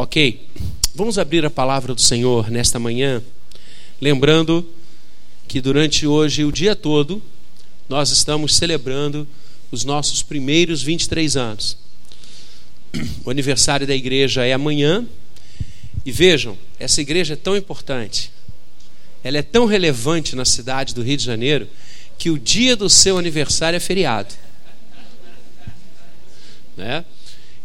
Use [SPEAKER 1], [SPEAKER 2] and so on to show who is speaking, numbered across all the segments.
[SPEAKER 1] Ok, vamos abrir a palavra do Senhor nesta manhã, lembrando que durante hoje, o dia todo, nós estamos celebrando os nossos primeiros 23 anos. O aniversário da igreja é amanhã, e vejam, essa igreja é tão importante, ela é tão relevante na cidade do Rio de Janeiro, que o dia do seu aniversário é feriado. Né?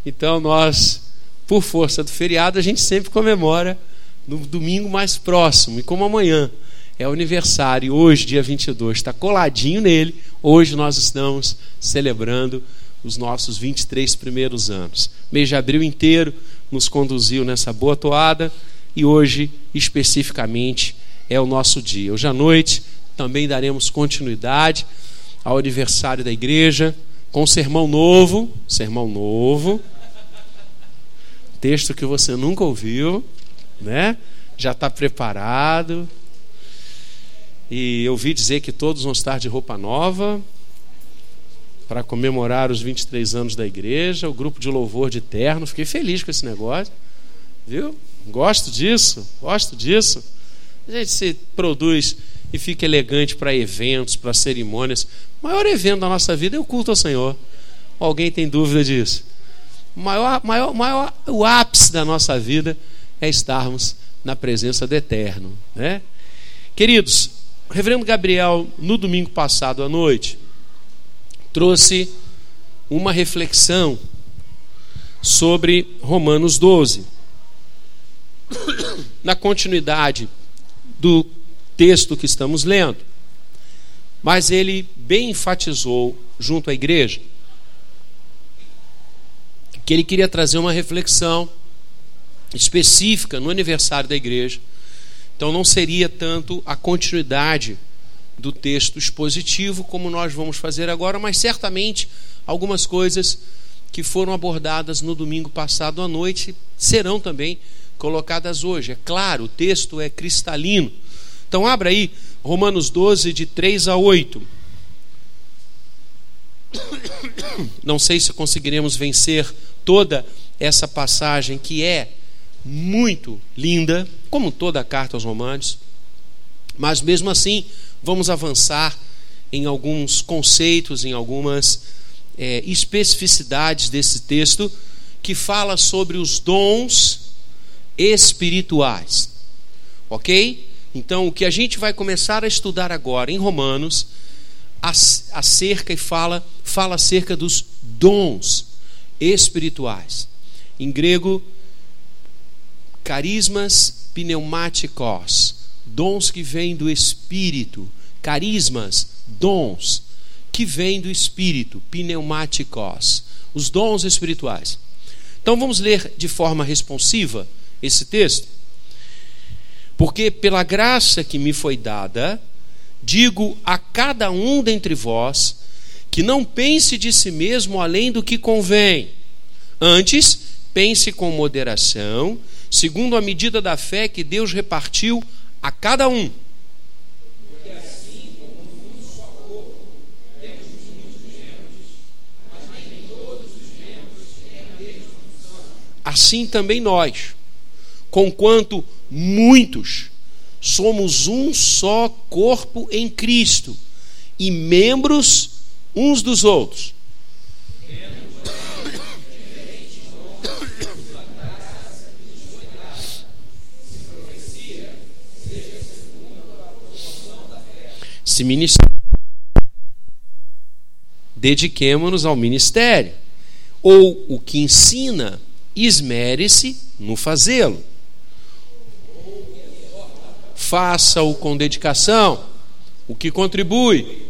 [SPEAKER 1] Então nós por força do feriado, a gente sempre comemora no domingo mais próximo. E como amanhã é o aniversário, hoje, dia 22, está coladinho nele, hoje nós estamos celebrando os nossos 23 primeiros anos. Mês de abril inteiro nos conduziu nessa boa toada e hoje, especificamente, é o nosso dia. Hoje à noite também daremos continuidade ao aniversário da igreja com um sermão novo, sermão novo texto que você nunca ouviu, né? Já está preparado. E eu ouvi dizer que todos vão estar de roupa nova para comemorar os 23 anos da igreja, o grupo de louvor de terno. Fiquei feliz com esse negócio. Viu? Gosto disso, gosto disso. A gente se produz e fica elegante para eventos, para cerimônias. O maior evento da nossa vida é o culto ao Senhor. Alguém tem dúvida disso? Maior, maior, maior, o ápice da nossa vida é estarmos na presença do Eterno. Né? Queridos, o reverendo Gabriel, no domingo passado à noite, trouxe uma reflexão sobre Romanos 12. Na continuidade do texto que estamos lendo. Mas ele bem enfatizou junto à igreja que ele queria trazer uma reflexão específica no aniversário da igreja. Então não seria tanto a continuidade do texto expositivo como nós vamos fazer agora, mas certamente algumas coisas que foram abordadas no domingo passado à noite serão também colocadas hoje. É claro, o texto é cristalino. Então abra aí Romanos 12 de 3 a 8. Não sei se conseguiremos vencer toda essa passagem que é muito linda, como toda a carta aos Romanos, mas mesmo assim vamos avançar em alguns conceitos, em algumas é, especificidades desse texto que fala sobre os dons espirituais, ok? Então, o que a gente vai começar a estudar agora em Romanos acerca e fala fala acerca dos dons espirituais. Em grego, carismas pneumáticos, dons que vêm do espírito, carismas, dons que vêm do espírito, pneumáticos, os dons espirituais. Então vamos ler de forma responsiva esse texto. Porque pela graça que me foi dada, digo a cada um dentre vós que não pense de si mesmo além do que convém. Antes, pense com moderação, segundo a medida da fé que Deus repartiu a cada um. Assim também nós, conquanto muitos somos um só corpo em Cristo e membros uns dos outros. Se ministrar, dediquemos-nos ao ministério. Ou o que ensina, esmere-se no fazê-lo faça-o com dedicação, o que contribui.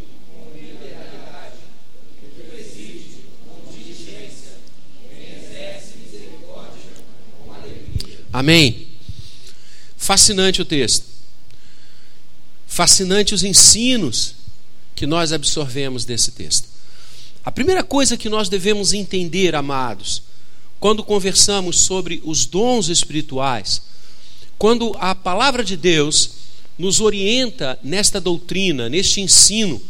[SPEAKER 1] Amém. Fascinante o texto. Fascinante os ensinos que nós absorvemos desse texto. A primeira coisa que nós devemos entender, amados, quando conversamos sobre os dons espirituais, quando a palavra de Deus nos orienta nesta doutrina, neste ensino,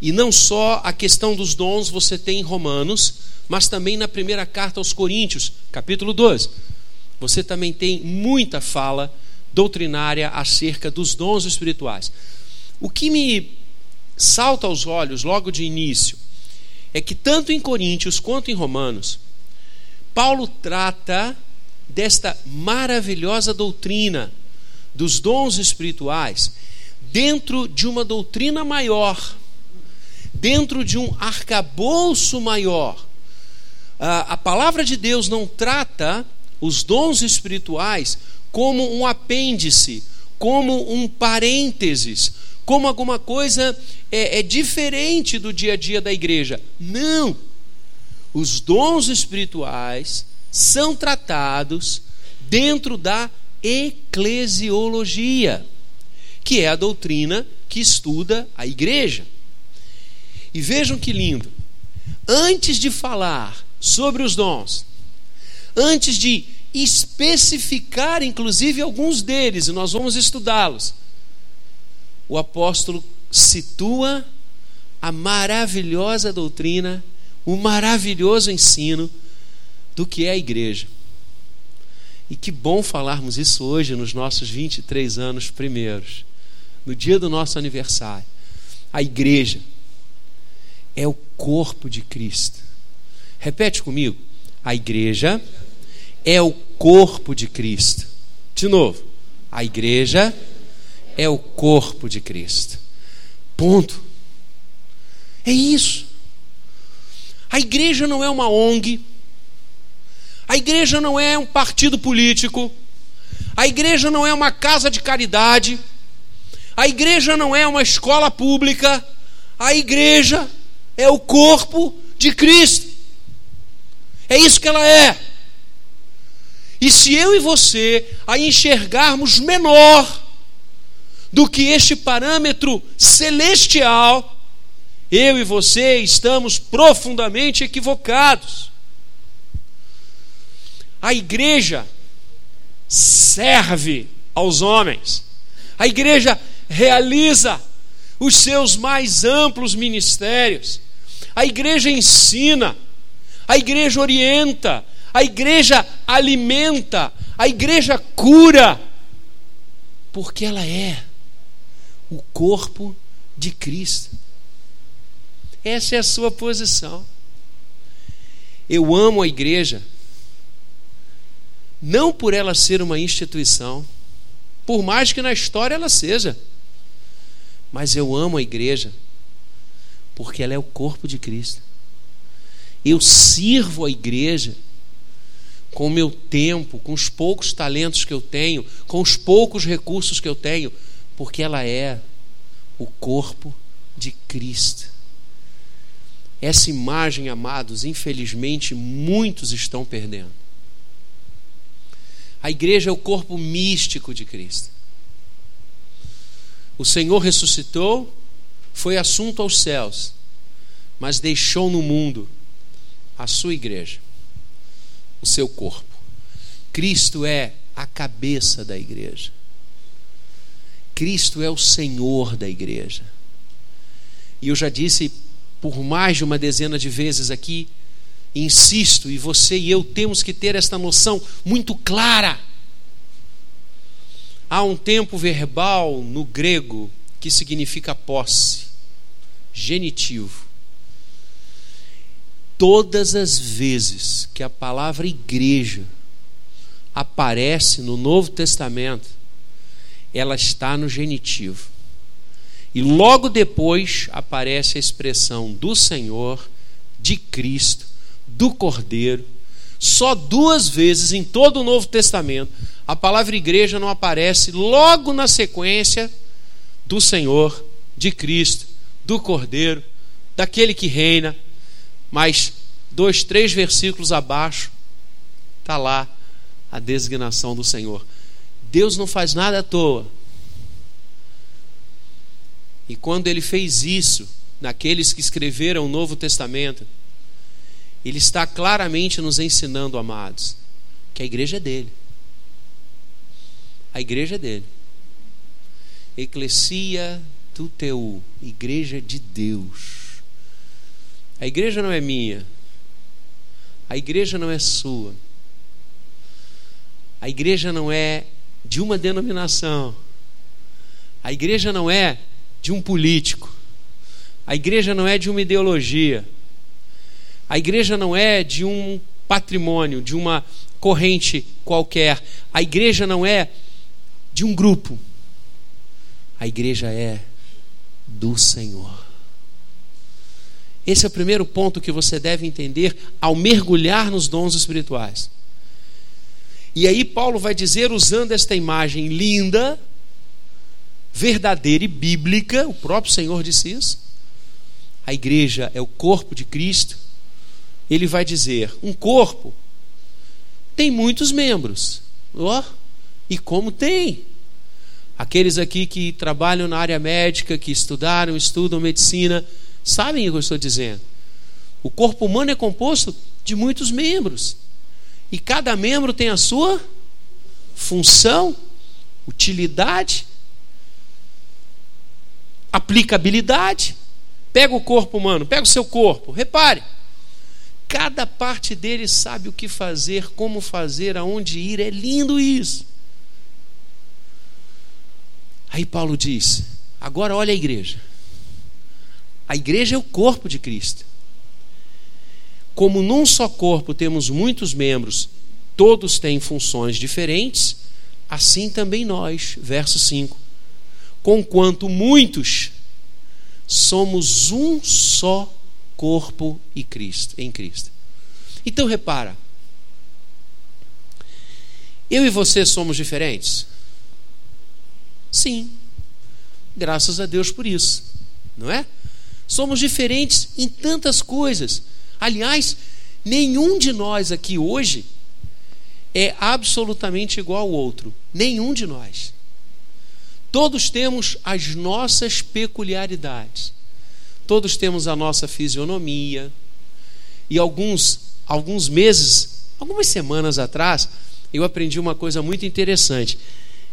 [SPEAKER 1] e não só a questão dos dons você tem em Romanos, mas também na primeira carta aos Coríntios, capítulo 12. Você também tem muita fala doutrinária acerca dos dons espirituais. O que me salta aos olhos logo de início é que tanto em Coríntios quanto em Romanos, Paulo trata desta maravilhosa doutrina dos dons espirituais dentro de uma doutrina maior, dentro de um arcabouço maior. A, a palavra de Deus não trata os dons espirituais como um apêndice, como um parênteses, como alguma coisa é, é diferente do dia a dia da igreja. Não! Os dons espirituais são tratados dentro da eclesiologia, que é a doutrina que estuda a igreja. E vejam que lindo. Antes de falar sobre os dons, antes de especificar, inclusive, alguns deles, e nós vamos estudá-los, o apóstolo situa a maravilhosa doutrina, o maravilhoso ensino do que é a igreja. E que bom falarmos isso hoje, nos nossos 23 anos primeiros, no dia do nosso aniversário. A igreja é o corpo de Cristo. Repete comigo. A igreja é o corpo de Cristo. De novo. A igreja é o corpo de Cristo. Ponto. É isso. A igreja não é uma ONG. A igreja não é um partido político. A igreja não é uma casa de caridade. A igreja não é uma escola pública. A igreja é o corpo de Cristo. É isso que ela é. E se eu e você a enxergarmos menor do que este parâmetro celestial, eu e você estamos profundamente equivocados. A igreja serve aos homens, a igreja realiza os seus mais amplos ministérios, a igreja ensina, a igreja orienta, a igreja alimenta, a igreja cura, porque ela é o corpo de Cristo. Essa é a sua posição. Eu amo a igreja não por ela ser uma instituição, por mais que na história ela seja, mas eu amo a igreja porque ela é o corpo de Cristo. Eu sirvo a igreja com o meu tempo, com os poucos talentos que eu tenho, com os poucos recursos que eu tenho, porque ela é o corpo de Cristo. Essa imagem, amados, infelizmente muitos estão perdendo. A igreja é o corpo místico de Cristo. O Senhor ressuscitou, foi assunto aos céus, mas deixou no mundo a sua igreja, o seu corpo. Cristo é a cabeça da igreja. Cristo é o Senhor da igreja. E eu já disse por mais de uma dezena de vezes aqui insisto, e você e eu temos que ter esta noção muito clara. Há um tempo verbal no grego que significa posse, genitivo. Todas as vezes que a palavra igreja aparece no Novo Testamento, ela está no genitivo. E logo depois aparece a expressão do Senhor, de Cristo, do Cordeiro. Só duas vezes em todo o Novo Testamento a palavra igreja não aparece logo na sequência do Senhor, de Cristo, do Cordeiro, daquele que reina, mas dois, três versículos abaixo está lá a designação do Senhor. Deus não faz nada à toa. E quando ele fez isso, naqueles que escreveram o Novo Testamento, ele está claramente nos ensinando, amados, que a igreja é dele. A igreja é dele. Eclesia tu teu, igreja de Deus. A igreja não é minha. A igreja não é sua. A igreja não é de uma denominação. A igreja não é de um político. A igreja não é de uma ideologia. A igreja não é de um patrimônio, de uma corrente qualquer. A igreja não é de um grupo. A igreja é do Senhor. Esse é o primeiro ponto que você deve entender ao mergulhar nos dons espirituais. E aí, Paulo vai dizer, usando esta imagem linda, verdadeira e bíblica, o próprio Senhor disse isso. A igreja é o corpo de Cristo. Ele vai dizer: um corpo tem muitos membros. Oh, e como tem? Aqueles aqui que trabalham na área médica, que estudaram, estudam medicina, sabem o que eu estou dizendo. O corpo humano é composto de muitos membros. E cada membro tem a sua função, utilidade, aplicabilidade. Pega o corpo humano, pega o seu corpo, repare. Cada parte dele sabe o que fazer, como fazer, aonde ir. É lindo isso. Aí Paulo diz: agora olha a igreja. A igreja é o corpo de Cristo. Como num só corpo temos muitos membros, todos têm funções diferentes, assim também nós, verso 5. Conquanto muitos somos um só corpo e Cristo, em Cristo. Então repara, eu e você somos diferentes? Sim. Graças a Deus por isso, não é? Somos diferentes em tantas coisas. Aliás, nenhum de nós aqui hoje é absolutamente igual ao outro. Nenhum de nós. Todos temos as nossas peculiaridades. Todos temos a nossa fisionomia. E alguns, alguns meses, algumas semanas atrás, eu aprendi uma coisa muito interessante.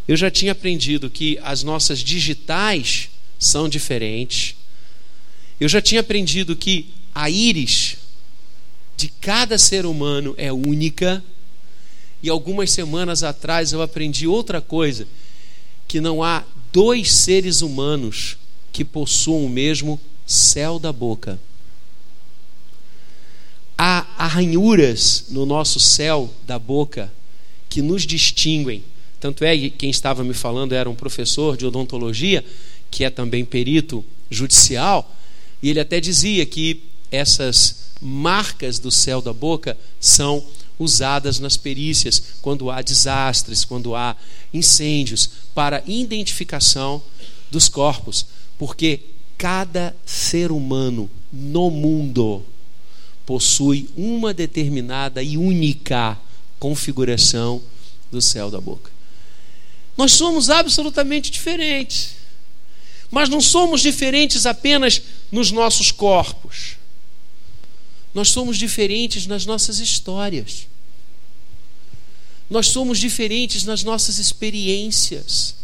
[SPEAKER 1] Eu já tinha aprendido que as nossas digitais são diferentes. Eu já tinha aprendido que a íris de cada ser humano é única. E algumas semanas atrás eu aprendi outra coisa: que não há dois seres humanos que possuam o mesmo céu da boca. Há arranhuras no nosso céu da boca que nos distinguem tanto é, quem estava me falando era um professor de odontologia, que é também perito judicial, e ele até dizia que essas marcas do céu da boca são usadas nas perícias quando há desastres, quando há incêndios, para identificação dos corpos, porque cada ser humano no mundo possui uma determinada e única configuração do céu da boca. Nós somos absolutamente diferentes. Mas não somos diferentes apenas nos nossos corpos. Nós somos diferentes nas nossas histórias. Nós somos diferentes nas nossas experiências.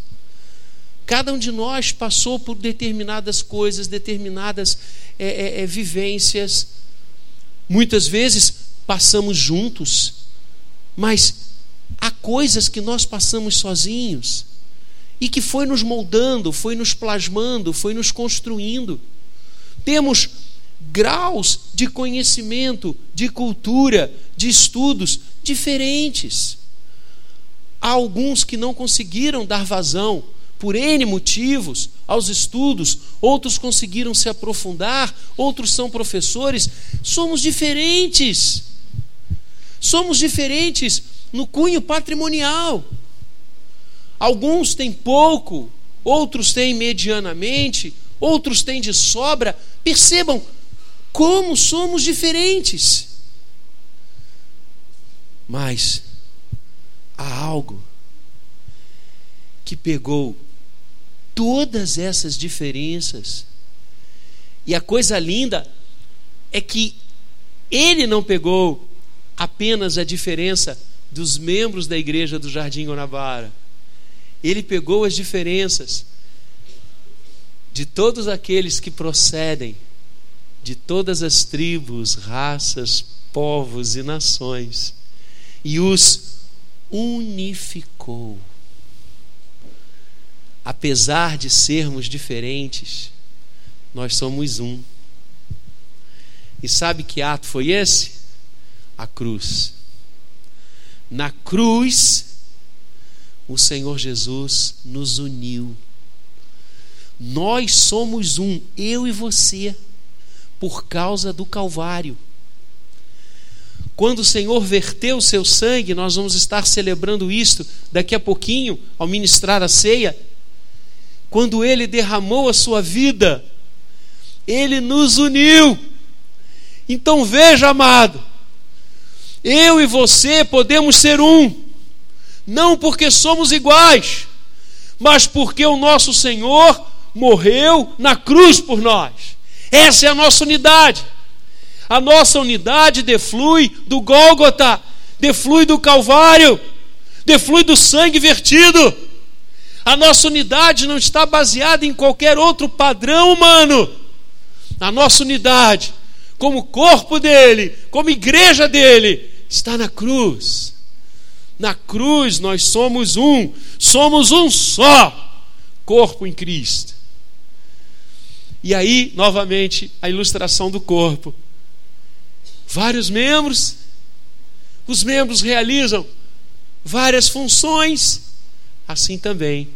[SPEAKER 1] Cada um de nós passou por determinadas coisas, determinadas é, é, é, vivências. Muitas vezes passamos juntos, mas há coisas que nós passamos sozinhos e que foi nos moldando, foi nos plasmando, foi nos construindo. Temos graus de conhecimento, de cultura, de estudos diferentes. Há alguns que não conseguiram dar vazão por N motivos aos estudos, outros conseguiram se aprofundar, outros são professores. Somos diferentes. Somos diferentes no cunho patrimonial. Alguns têm pouco, outros têm medianamente, outros têm de sobra. Percebam como somos diferentes. Mas há algo que pegou todas essas diferenças. E a coisa linda é que ele não pegou apenas a diferença dos membros da igreja do Jardim Guanabara. Ele pegou as diferenças de todos aqueles que procedem de todas as tribos, raças, povos e nações e os unificou. Apesar de sermos diferentes, nós somos um. E sabe que ato foi esse? A cruz. Na cruz, o Senhor Jesus nos uniu. Nós somos um, eu e você, por causa do Calvário. Quando o Senhor verteu o seu sangue, nós vamos estar celebrando isto daqui a pouquinho, ao ministrar a ceia. Quando ele derramou a sua vida, ele nos uniu. Então veja, amado, eu e você podemos ser um, não porque somos iguais, mas porque o nosso Senhor morreu na cruz por nós. Essa é a nossa unidade. A nossa unidade deflui do Gólgota, deflui do Calvário, deflui do sangue vertido. A nossa unidade não está baseada em qualquer outro padrão humano. A nossa unidade, como corpo dele, como igreja dele, está na cruz. Na cruz nós somos um, somos um só corpo em Cristo. E aí, novamente, a ilustração do corpo. Vários membros, os membros realizam várias funções, assim também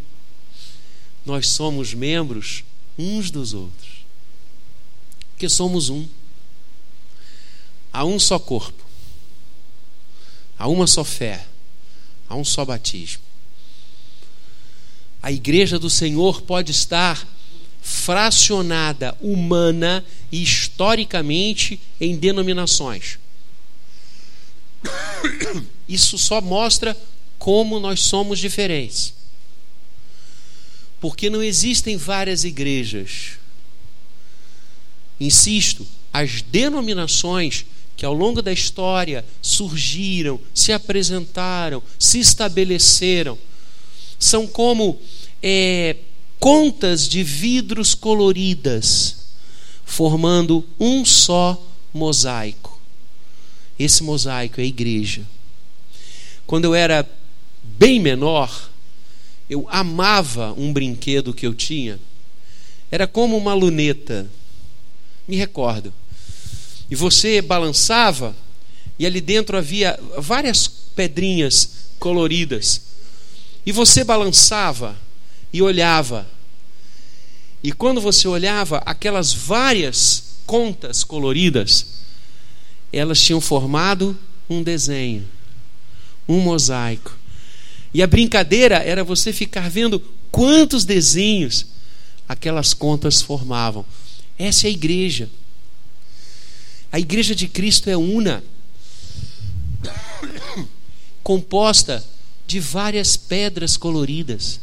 [SPEAKER 1] nós somos membros uns dos outros, porque somos um. Há um só corpo, há uma só fé, há um só batismo. A igreja do Senhor pode estar fracionada humana e historicamente em denominações. Isso só mostra como nós somos diferentes. Porque não existem várias igrejas. Insisto, as denominações que ao longo da história surgiram, se apresentaram, se estabeleceram, são como é, contas de vidros coloridas, formando um só mosaico. Esse mosaico é a igreja. Quando eu era bem menor, eu amava um brinquedo que eu tinha. Era como uma luneta. Me recordo. E você balançava, e ali dentro havia várias pedrinhas coloridas. E você balançava e olhava. E quando você olhava aquelas várias contas coloridas, elas tinham formado um desenho, um mosaico. E a brincadeira era você ficar vendo quantos desenhos aquelas contas formavam. Essa é a igreja. A igreja de Cristo é una, composta de várias pedras coloridas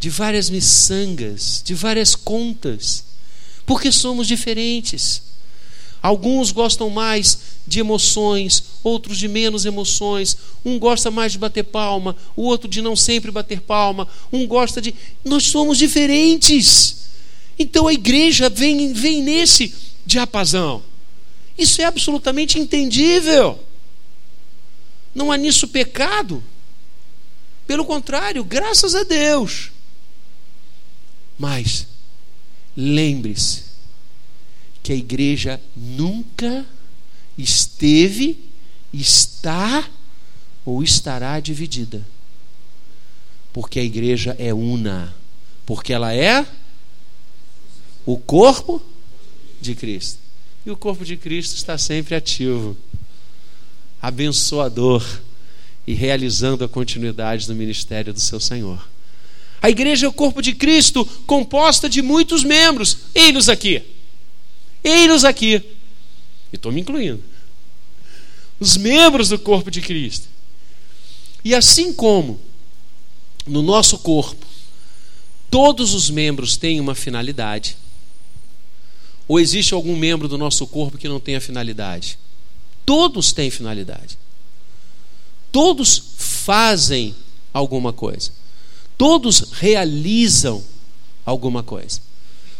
[SPEAKER 1] de várias miçangas, de várias contas, porque somos diferentes. Alguns gostam mais de emoções, outros de menos emoções. Um gosta mais de bater palma, o outro de não sempre bater palma. Um gosta de. Nós somos diferentes. Então a igreja vem, vem nesse diapasão. Isso é absolutamente entendível. Não há nisso pecado. Pelo contrário, graças a Deus. Mas lembre-se que a igreja nunca esteve, está ou estará dividida. Porque a igreja é una, porque ela é o corpo de Cristo. E o corpo de Cristo está sempre ativo, abençoador e realizando a continuidade do ministério do seu Senhor. A igreja é o corpo de Cristo, composta de muitos membros. Ei-nos aqui. Ei-nos aqui. E estou me incluindo. Os membros do corpo de Cristo. E assim como no nosso corpo, todos os membros têm uma finalidade. Ou existe algum membro do nosso corpo que não tenha finalidade? Todos têm finalidade. Todos fazem alguma coisa. Todos realizam alguma coisa.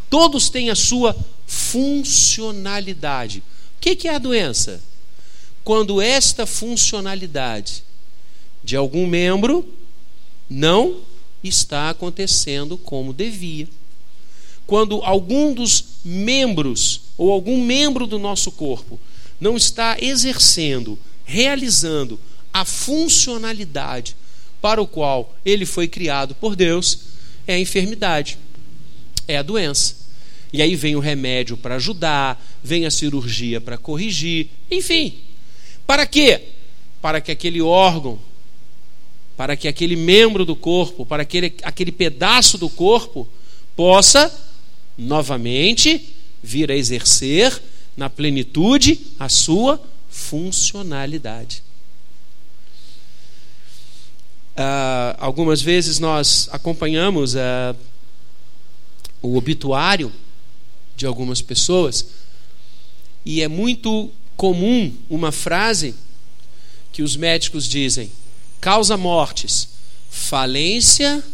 [SPEAKER 1] Todos têm a sua funcionalidade. O que é a doença? Quando esta funcionalidade de algum membro não está acontecendo como devia. Quando algum dos membros ou algum membro do nosso corpo não está exercendo, realizando a funcionalidade para o qual ele foi criado por Deus, é a enfermidade, é a doença. E aí vem o remédio para ajudar, vem a cirurgia para corrigir, enfim. Para quê? Para que aquele órgão, para que aquele membro do corpo, para aquele, aquele pedaço do corpo possa novamente vir a exercer na plenitude a sua funcionalidade. Uh, algumas vezes nós acompanhamos uh, o obituário de algumas pessoas e é muito comum uma frase que os médicos dizem: causa mortes, falência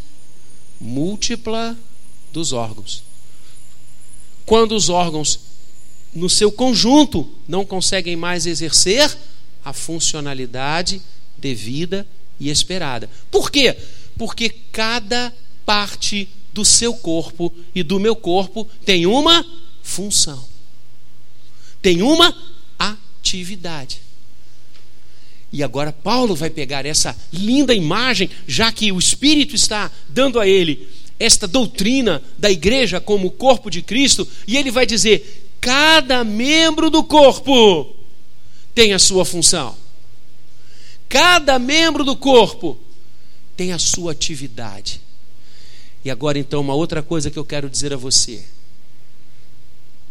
[SPEAKER 1] múltipla dos órgãos. Quando os órgãos, no seu conjunto, não conseguem mais exercer a funcionalidade devida e esperada. Por quê? Porque cada parte do seu corpo e do meu corpo tem uma função, tem uma atividade. E agora Paulo vai pegar essa linda imagem, já que o Espírito está dando a ele esta doutrina da igreja como corpo de Cristo, e ele vai dizer: cada membro do corpo tem a sua função. Cada membro do corpo tem a sua atividade. E agora, então, uma outra coisa que eu quero dizer a você: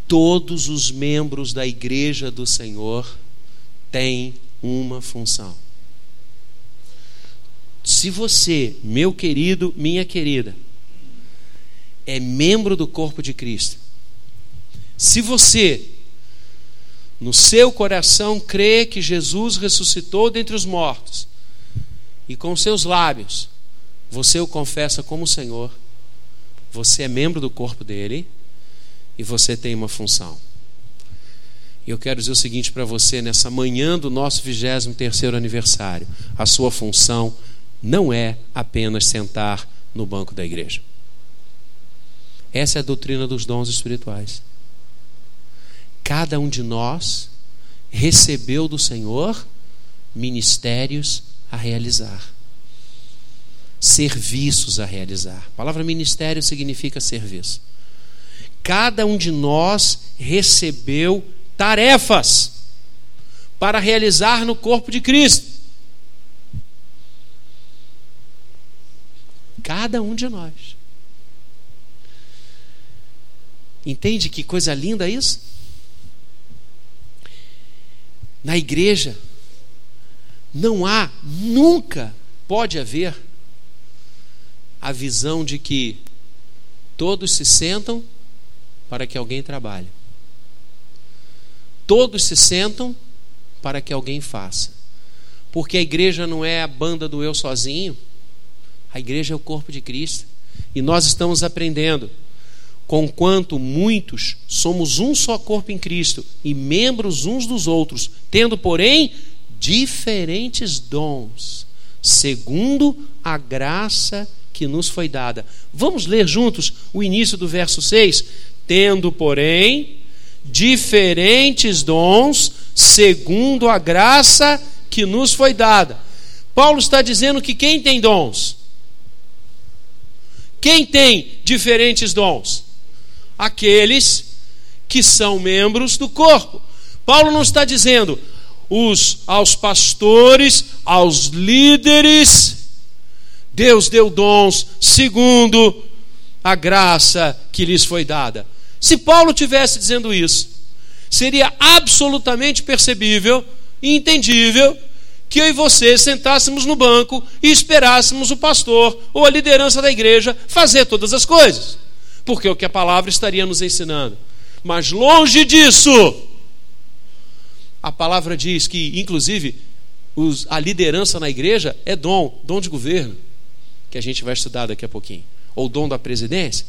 [SPEAKER 1] todos os membros da igreja do Senhor têm uma função. Se você, meu querido, minha querida, é membro do corpo de Cristo, se você no seu coração crê que Jesus ressuscitou dentre os mortos, e com seus lábios você o confessa como Senhor, você é membro do corpo dele e você tem uma função. E eu quero dizer o seguinte para você nessa manhã do nosso 23 aniversário: a sua função não é apenas sentar no banco da igreja. Essa é a doutrina dos dons espirituais. Cada um de nós recebeu do Senhor ministérios a realizar, serviços a realizar. A palavra ministério significa serviço. Cada um de nós recebeu tarefas para realizar no corpo de Cristo. Cada um de nós. Entende que coisa linda isso? Na igreja, não há, nunca pode haver a visão de que todos se sentam para que alguém trabalhe. Todos se sentam para que alguém faça. Porque a igreja não é a banda do eu sozinho, a igreja é o corpo de Cristo. E nós estamos aprendendo Conquanto muitos somos um só corpo em Cristo e membros uns dos outros, tendo, porém, diferentes dons, segundo a graça que nos foi dada. Vamos ler juntos o início do verso 6? Tendo, porém, diferentes dons, segundo a graça que nos foi dada. Paulo está dizendo que quem tem dons? Quem tem diferentes dons? Aqueles que são membros do corpo. Paulo não está dizendo os aos pastores, aos líderes, Deus deu dons segundo a graça que lhes foi dada. Se Paulo tivesse dizendo isso, seria absolutamente percebível e entendível que eu e você sentássemos no banco e esperássemos o pastor ou a liderança da igreja fazer todas as coisas porque é o que a palavra estaria nos ensinando. Mas longe disso, a palavra diz que, inclusive, os, a liderança na igreja é dom, dom de governo, que a gente vai estudar daqui a pouquinho, ou dom da presidência.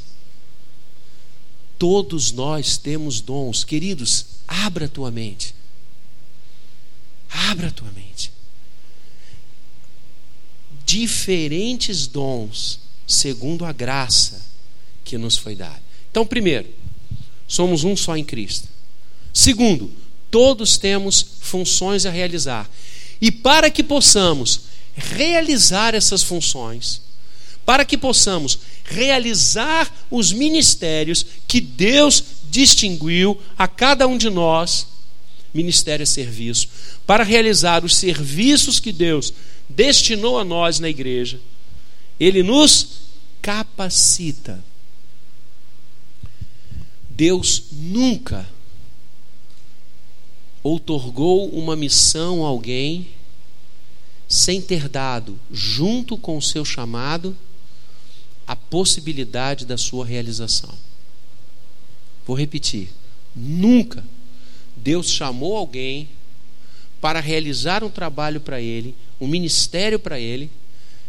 [SPEAKER 1] Todos nós temos dons, queridos, abra a tua mente. Abra a tua mente. diferentes dons, segundo a graça que nos foi dada. Então, primeiro, somos um só em Cristo. Segundo, todos temos funções a realizar. E para que possamos realizar essas funções, para que possamos realizar os ministérios que Deus distinguiu a cada um de nós, ministério é serviço, para realizar os serviços que Deus destinou a nós na igreja, Ele nos capacita. Deus nunca outorgou uma missão a alguém sem ter dado, junto com o seu chamado, a possibilidade da sua realização. Vou repetir: nunca Deus chamou alguém para realizar um trabalho para ele, um ministério para ele,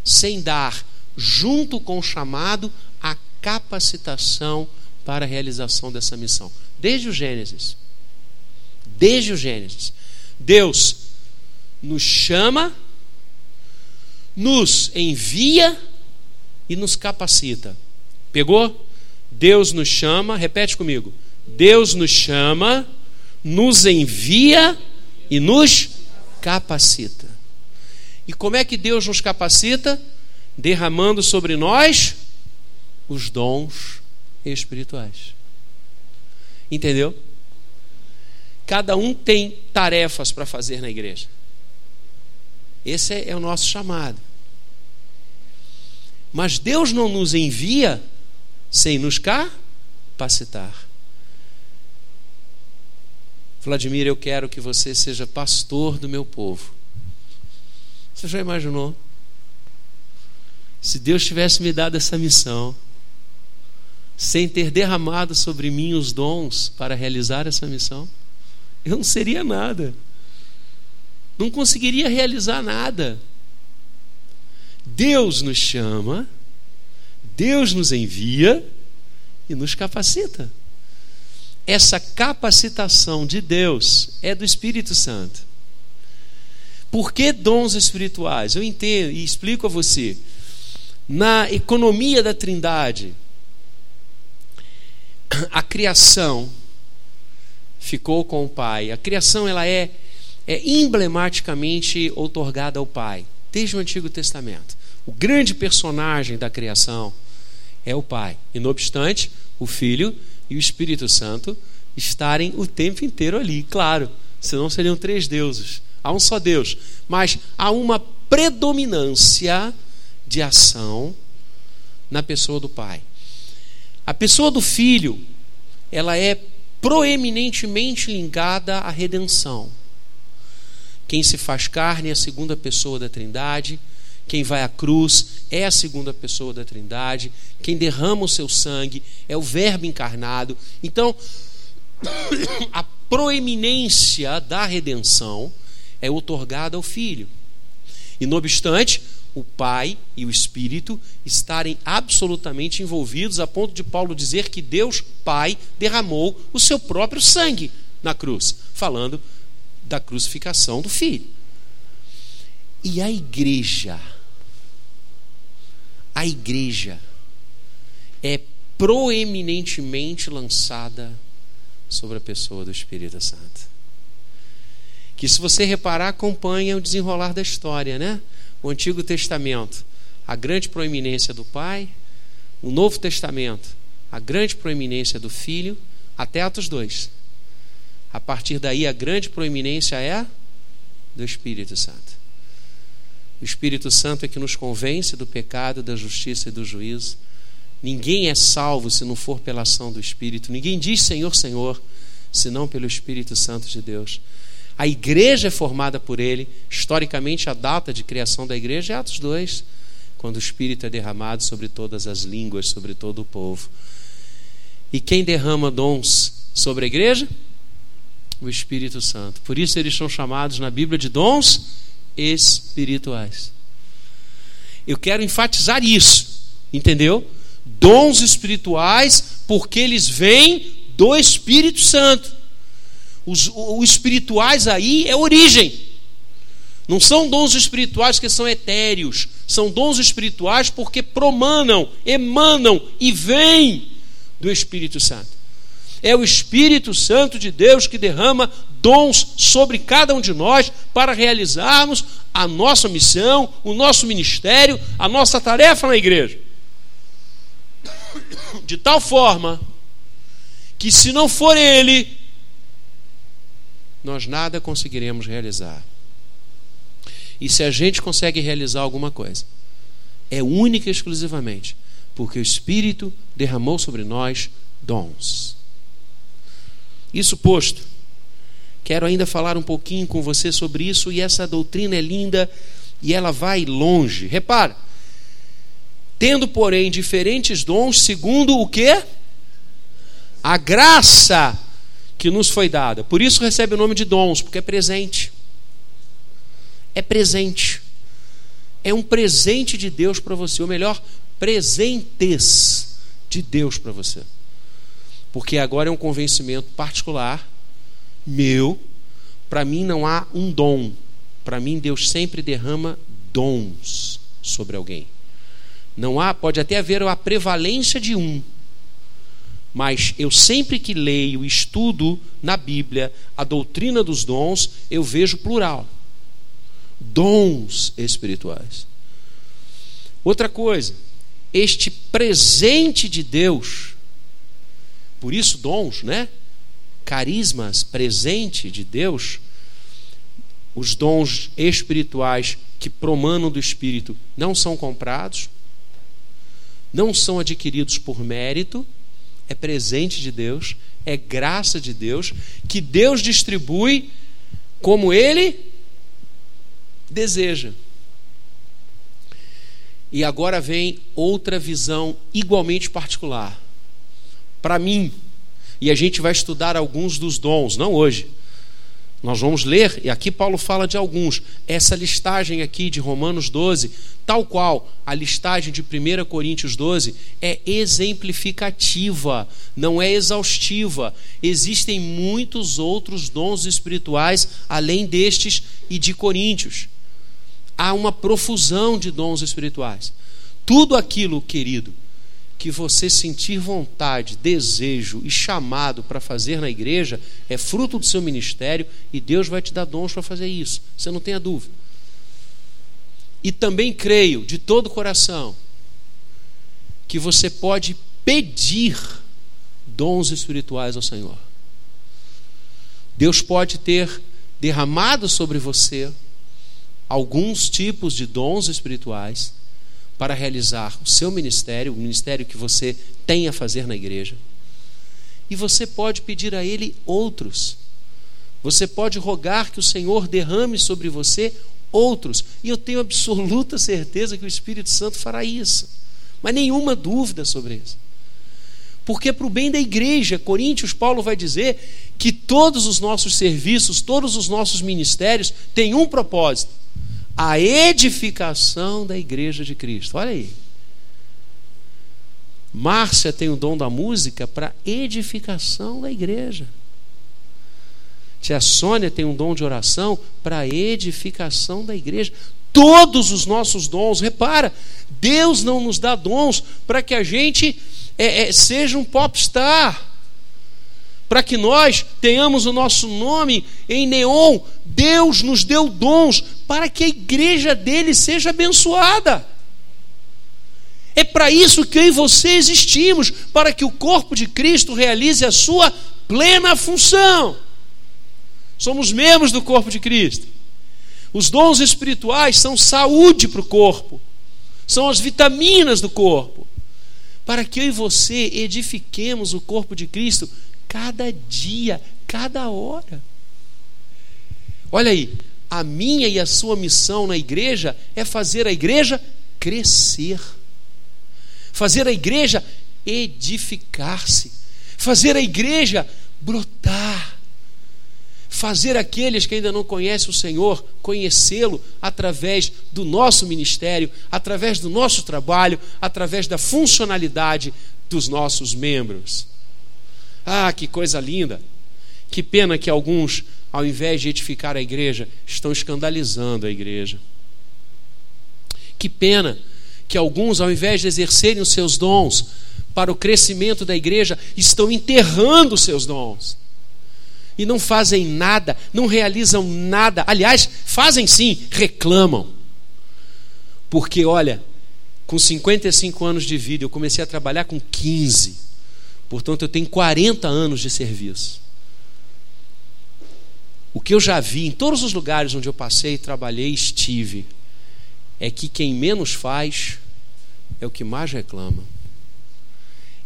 [SPEAKER 1] sem dar, junto com o chamado, a capacitação para a realização dessa missão. Desde o Gênesis. Desde o Gênesis. Deus nos chama, nos envia e nos capacita. Pegou? Deus nos chama, repete comigo. Deus nos chama, nos envia e nos capacita. E como é que Deus nos capacita? Derramando sobre nós os dons espirituais. Entendeu? Cada um tem tarefas para fazer na igreja. Esse é, é o nosso chamado. Mas Deus não nos envia sem nos capacitar. Vladimir, eu quero que você seja pastor do meu povo. Você já imaginou? Se Deus tivesse me dado essa missão, sem ter derramado sobre mim os dons para realizar essa missão, eu não seria nada. Não conseguiria realizar nada. Deus nos chama, Deus nos envia e nos capacita. Essa capacitação de Deus é do Espírito Santo. Por que dons espirituais? Eu entendo e explico a você. Na economia da Trindade, a criação ficou com o Pai. A criação ela é, é emblematicamente outorgada ao Pai, desde o Antigo Testamento. O grande personagem da criação é o Pai. E, não obstante, o Filho e o Espírito Santo estarem o tempo inteiro ali, claro, senão seriam três deuses. Há um só Deus, mas há uma predominância de ação na pessoa do Pai. A pessoa do Filho, ela é proeminentemente ligada à redenção. Quem se faz carne é a segunda pessoa da Trindade quem vai à cruz é a segunda pessoa da Trindade. Quem derrama o seu sangue é o Verbo encarnado. Então, a proeminência da redenção é otorgada ao Filho. E, não obstante, o Pai e o Espírito estarem absolutamente envolvidos, a ponto de Paulo dizer que Deus Pai derramou o seu próprio sangue na cruz, falando da crucificação do Filho. E a igreja a igreja é proeminentemente lançada sobre a pessoa do Espírito Santo. Que se você reparar, acompanha o desenrolar da história, né? O Antigo Testamento, a grande proeminência do Pai, o Novo Testamento, a grande proeminência do Filho, até Atos 2. A partir daí, a grande proeminência é do Espírito Santo. O Espírito Santo é que nos convence do pecado, da justiça e do juízo. Ninguém é salvo se não for pela ação do Espírito. Ninguém diz Senhor, Senhor, senão pelo Espírito Santo de Deus. A igreja é formada por ele. Historicamente, a data de criação da igreja é Atos 2, quando o Espírito é derramado sobre todas as línguas, sobre todo o povo. E quem derrama dons sobre a igreja? O Espírito Santo. Por isso eles são chamados na Bíblia de dons espirituais. Eu quero enfatizar isso, entendeu? Dons espirituais, porque eles vêm do Espírito Santo. Os, espirituais aí é origem. Não são dons espirituais que são etéreos, São dons espirituais porque promanam, emanam e vêm do Espírito Santo. É o Espírito Santo de Deus que derrama dons sobre cada um de nós para realizarmos a nossa missão, o nosso ministério, a nossa tarefa na igreja. De tal forma que, se não for Ele, nós nada conseguiremos realizar. E se a gente consegue realizar alguma coisa, é única e exclusivamente porque o Espírito derramou sobre nós dons. Isso posto, quero ainda falar um pouquinho com você sobre isso, e essa doutrina é linda e ela vai longe. Repara, tendo, porém, diferentes dons, segundo o que? A graça que nos foi dada. Por isso recebe o nome de dons, porque é presente. É presente. É um presente de Deus para você, ou melhor, presentes de Deus para você. Porque agora é um convencimento particular meu. Para mim não há um dom. Para mim Deus sempre derrama dons sobre alguém. Não há, pode até haver a prevalência de um. Mas eu sempre que leio, estudo na Bíblia a doutrina dos dons, eu vejo plural. Dons espirituais. Outra coisa, este presente de Deus, por isso dons, né? Carismas, presente de Deus, os dons espirituais que promanam do Espírito não são comprados, não são adquiridos por mérito, é presente de Deus, é graça de Deus, que Deus distribui como Ele deseja. E agora vem outra visão igualmente particular. Para mim, e a gente vai estudar alguns dos dons, não hoje. Nós vamos ler, e aqui Paulo fala de alguns. Essa listagem aqui de Romanos 12, tal qual a listagem de 1 Coríntios 12, é exemplificativa, não é exaustiva. Existem muitos outros dons espirituais além destes e de Coríntios há uma profusão de dons espirituais. Tudo aquilo, querido, que você sentir vontade, desejo e chamado para fazer na igreja é fruto do seu ministério e Deus vai te dar dons para fazer isso. Você não tenha dúvida. E também creio de todo o coração que você pode pedir dons espirituais ao Senhor. Deus pode ter derramado sobre você alguns tipos de dons espirituais para realizar o seu ministério, o ministério que você tem a fazer na igreja. E você pode pedir a Ele outros. Você pode rogar que o Senhor derrame sobre você outros. E eu tenho absoluta certeza que o Espírito Santo fará isso. Mas nenhuma dúvida sobre isso. Porque, para o bem da igreja, Coríntios, Paulo vai dizer que todos os nossos serviços, todos os nossos ministérios têm um propósito: a edificação da igreja de Cristo. Olha aí. Márcia tem o dom da música para edificação da igreja. Tia Sônia tem um dom de oração para edificação da igreja. Todos os nossos dons, repara, Deus não nos dá dons para que a gente é, é, seja um popstar para que nós tenhamos o nosso nome em neon. Deus nos deu dons para que a igreja dele seja abençoada. É para isso que eu e você existimos, para que o corpo de Cristo realize a sua plena função. Somos membros do corpo de Cristo. Os dons espirituais são saúde para o corpo, são as vitaminas do corpo, para que eu e você edifiquemos o corpo de Cristo cada dia, cada hora. Olha aí, a minha e a sua missão na igreja é fazer a igreja crescer, fazer a igreja edificar-se, fazer a igreja brotar, fazer aqueles que ainda não conhecem o Senhor conhecê-lo através do nosso ministério, através do nosso trabalho, através da funcionalidade dos nossos membros. Ah, que coisa linda! Que pena que alguns, ao invés de edificar a igreja, estão escandalizando a igreja. Que pena que alguns, ao invés de exercerem os seus dons para o crescimento da igreja, estão enterrando os seus dons. E não fazem nada, não realizam nada. Aliás, fazem sim, reclamam. Porque, olha, com 55 anos de vida, eu comecei a trabalhar com 15. Portanto, eu tenho 40 anos de serviço. O que eu já vi em todos os lugares onde eu passei, trabalhei, estive, é que quem menos faz é o que mais reclama.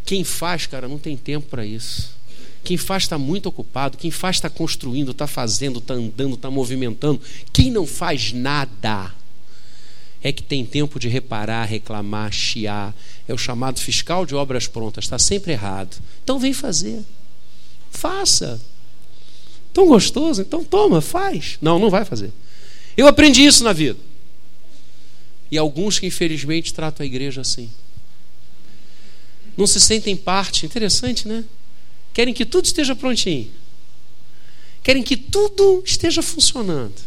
[SPEAKER 1] Quem faz, cara, não tem tempo para isso. Quem faz está muito ocupado. Quem faz está construindo, está fazendo, está andando, está movimentando. Quem não faz nada é que tem tempo de reparar, reclamar, chiar. É o chamado fiscal de obras prontas, está sempre errado. Então vem fazer. Faça. Tão gostoso, então toma, faz. Não, não vai fazer. Eu aprendi isso na vida. E alguns que infelizmente tratam a igreja assim. Não se sentem parte, interessante, né? Querem que tudo esteja prontinho. Querem que tudo esteja funcionando.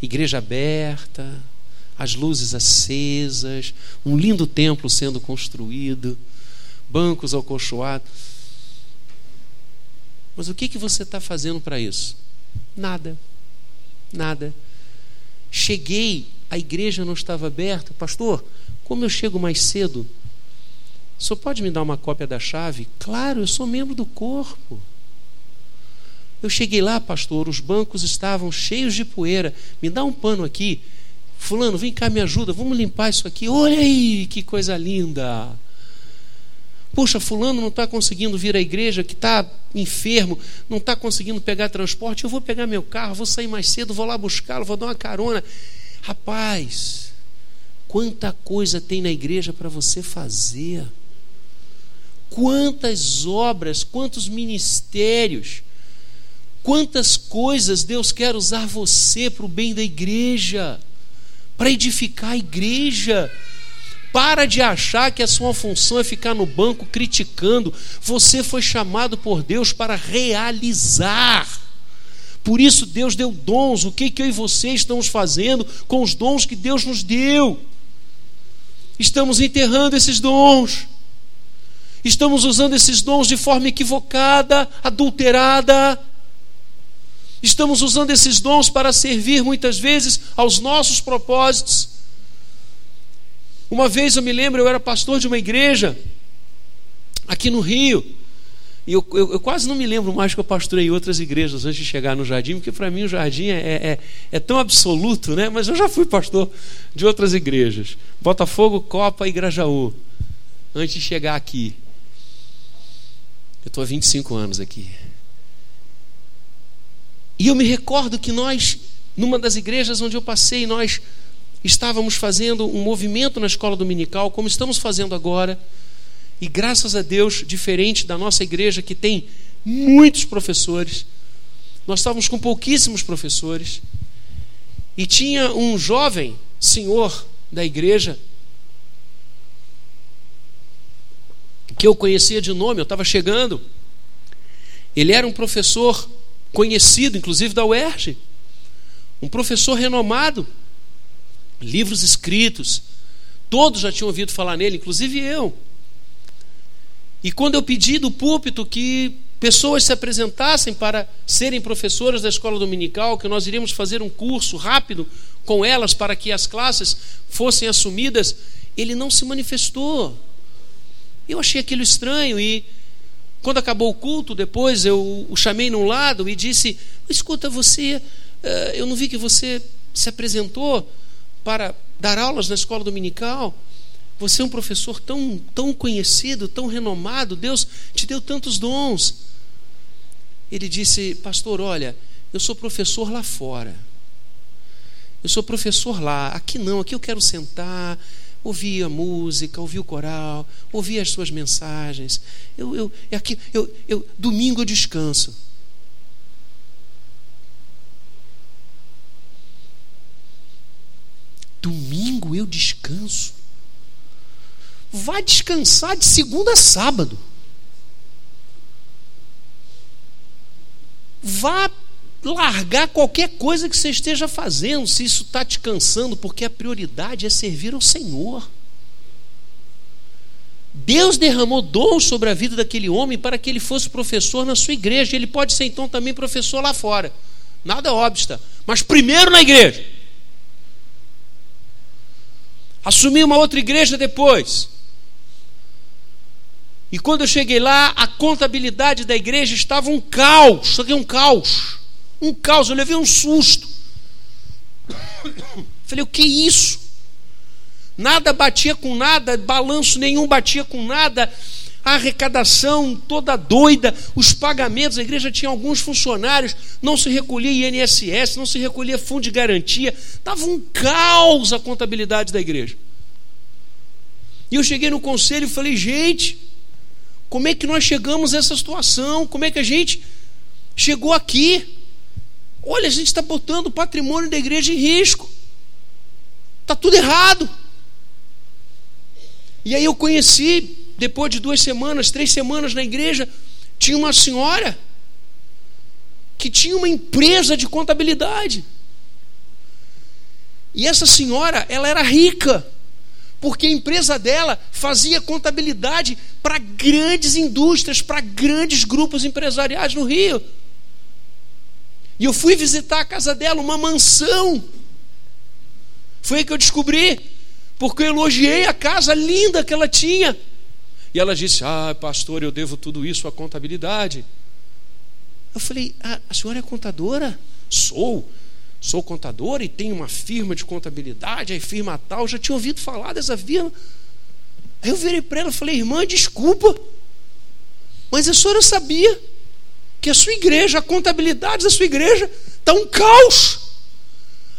[SPEAKER 1] Igreja aberta, as luzes acesas, um lindo templo sendo construído, bancos acolchoados. Mas o que, que você está fazendo para isso? Nada. Nada. Cheguei, a igreja não estava aberta. Pastor, como eu chego mais cedo? O senhor pode me dar uma cópia da chave? Claro, eu sou membro do corpo. Eu cheguei lá, pastor, os bancos estavam cheios de poeira. Me dá um pano aqui. Fulano, vem cá, me ajuda, vamos limpar isso aqui. Olha aí, que coisa linda. Puxa, fulano não está conseguindo vir à igreja, que está enfermo, não está conseguindo pegar transporte. Eu vou pegar meu carro, vou sair mais cedo, vou lá buscá-lo, vou dar uma carona. Rapaz, quanta coisa tem na igreja para você fazer. Quantas obras, quantos ministérios, quantas coisas Deus quer usar você para o bem da igreja para edificar a igreja. Para de achar que a sua função é ficar no banco criticando. Você foi chamado por Deus para realizar. Por isso Deus deu dons. O que, que eu e você estamos fazendo com os dons que Deus nos deu? Estamos enterrando esses dons. Estamos usando esses dons de forma equivocada, adulterada. Estamos usando esses dons para servir muitas vezes aos nossos propósitos. Uma vez eu me lembro, eu era pastor de uma igreja aqui no Rio. E eu, eu, eu, quase não me lembro mais que eu pastorei outras igrejas antes de chegar no jardim, porque para mim o jardim é, é, é, é, tão absoluto, né? Mas eu já fui pastor de outras igrejas. Botafogo, Copa e Grajaú. Antes de chegar aqui. Eu estou há 25 anos aqui. E eu me recordo que nós, numa das igrejas onde eu passei, nós estávamos fazendo um movimento na escola dominical, como estamos fazendo agora. E graças a Deus, diferente da nossa igreja que tem muitos professores, nós estávamos com pouquíssimos professores. E tinha um jovem senhor da igreja que eu conhecia de nome, eu estava chegando. Ele era um professor conhecido, inclusive da UERJ, um professor renomado, livros escritos, todos já tinham ouvido falar nele, inclusive eu. E quando eu pedi do púlpito que pessoas se apresentassem para serem professoras da escola dominical, que nós iríamos fazer um curso rápido com elas para que as classes fossem assumidas, ele não se manifestou. Eu achei aquilo estranho e quando acabou o culto, depois eu o chamei num lado e disse: Escuta, você, eh, eu não vi que você se apresentou para dar aulas na escola dominical. Você é um professor tão, tão conhecido, tão renomado, Deus te deu tantos dons. Ele disse: Pastor, olha, eu sou professor lá fora. Eu sou professor lá. Aqui não, aqui eu quero sentar, ouvir a música, ouvir o coral, ouvir as suas mensagens. Eu, eu, é aqui, eu, eu, domingo eu descanso. Domingo eu descanso. Vai descansar de segunda a sábado. Vá largar qualquer coisa que você esteja fazendo, se isso está te cansando, porque a prioridade é servir ao Senhor. Deus derramou dons sobre a vida daquele homem para que ele fosse professor na sua igreja. Ele pode ser então também professor lá fora. Nada obsta. Mas primeiro na igreja. Assumi uma outra igreja depois. E quando eu cheguei lá, a contabilidade da igreja estava um caos. Isso é um caos. Um caos. Eu levei um susto. Falei, o que é isso? Nada batia com nada, balanço nenhum batia com nada. A arrecadação toda doida, os pagamentos, a igreja tinha alguns funcionários, não se recolhia INSS, não se recolhia fundo de garantia, estava um caos a contabilidade da igreja. E eu cheguei no conselho e falei, gente, como é que nós chegamos a essa situação? Como é que a gente chegou aqui? Olha, a gente está botando o patrimônio da igreja em risco. Está tudo errado. E aí eu conheci, depois de duas semanas, três semanas na igreja, tinha uma senhora que tinha uma empresa de contabilidade. E essa senhora, ela era rica, porque a empresa dela fazia contabilidade para grandes indústrias, para grandes grupos empresariais no Rio. E eu fui visitar a casa dela, uma mansão. Foi aí que eu descobri porque eu elogiei a casa linda que ela tinha. E ela disse: Ah, pastor, eu devo tudo isso à contabilidade. Eu falei: ah, A senhora é contadora? Sou. Sou contadora e tenho uma firma de contabilidade, a firma tal. Já tinha ouvido falar dessa firma. Aí eu virei para ela e falei: Irmã, desculpa, mas a senhora sabia que a sua igreja, a contabilidade da sua igreja, está um caos.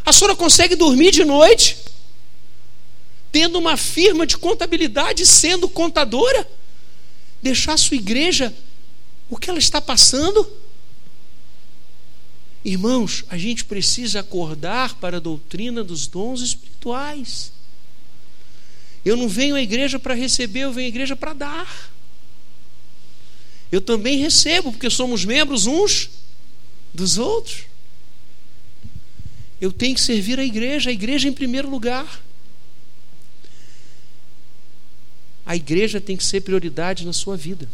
[SPEAKER 1] A senhora consegue dormir de noite? Tendo uma firma de contabilidade, sendo contadora, deixar a sua igreja o que ela está passando? Irmãos, a gente precisa acordar para a doutrina dos dons espirituais. Eu não venho à igreja para receber, eu venho à igreja para dar. Eu também recebo, porque somos membros uns dos outros. Eu tenho que servir a igreja, a igreja em primeiro lugar. A igreja tem que ser prioridade na sua vida.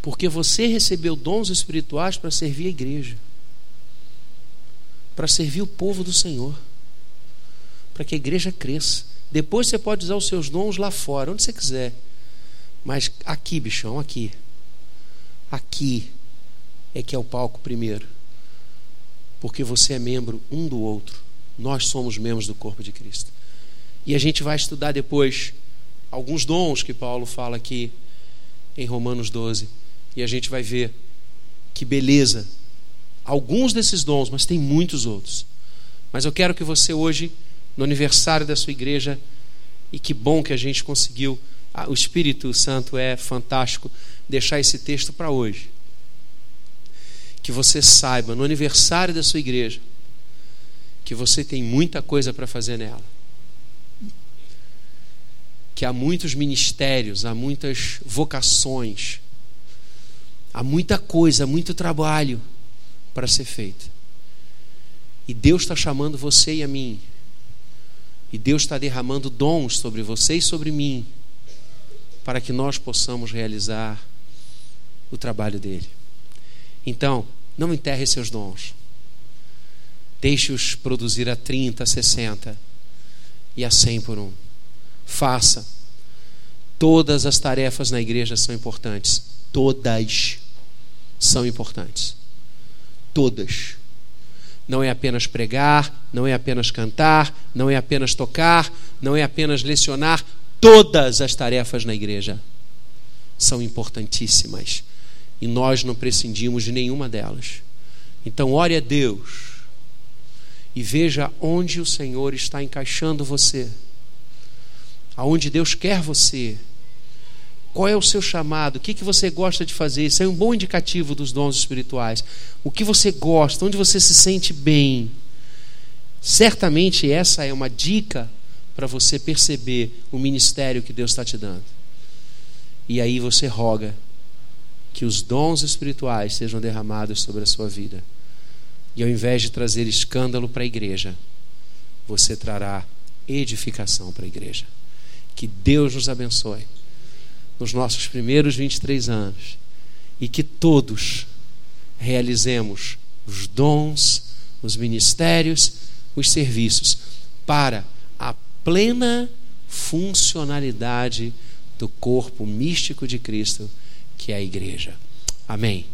[SPEAKER 1] Porque você recebeu dons espirituais para servir a igreja, para servir o povo do Senhor, para que a igreja cresça. Depois você pode usar os seus dons lá fora, onde você quiser. Mas aqui, bichão, aqui. Aqui é que é o palco primeiro. Porque você é membro um do outro. Nós somos membros do corpo de Cristo. E a gente vai estudar depois alguns dons que Paulo fala aqui em Romanos 12. E a gente vai ver que beleza. Alguns desses dons, mas tem muitos outros. Mas eu quero que você hoje, no aniversário da sua igreja, e que bom que a gente conseguiu, o Espírito Santo é fantástico, deixar esse texto para hoje. Que você saiba, no aniversário da sua igreja, que você tem muita coisa para fazer nela que há muitos ministérios, há muitas vocações, há muita coisa, muito trabalho para ser feito. E Deus está chamando você e a mim. E Deus está derramando dons sobre você e sobre mim, para que nós possamos realizar o trabalho dele. Então, não enterre seus dons. Deixe-os produzir a 30, a 60 e a 100 por um. Faça. Todas as tarefas na igreja são importantes. Todas são importantes. Todas. Não é apenas pregar, não é apenas cantar, não é apenas tocar, não é apenas lecionar. Todas as tarefas na igreja são importantíssimas. E nós não prescindimos de nenhuma delas. Então, ore a Deus e veja onde o Senhor está encaixando você aonde Deus quer você. Qual é o seu chamado? O que, que você gosta de fazer? Isso é um bom indicativo dos dons espirituais. O que você gosta? Onde você se sente bem? Certamente essa é uma dica para você perceber o ministério que Deus está te dando. E aí você roga que os dons espirituais sejam derramados sobre a sua vida. E ao invés de trazer escândalo para a igreja, você trará edificação para a igreja. Que Deus nos abençoe nos nossos primeiros 23 anos e que todos realizemos os dons, os ministérios, os serviços para a plena funcionalidade do corpo místico de Cristo, que é a igreja. Amém.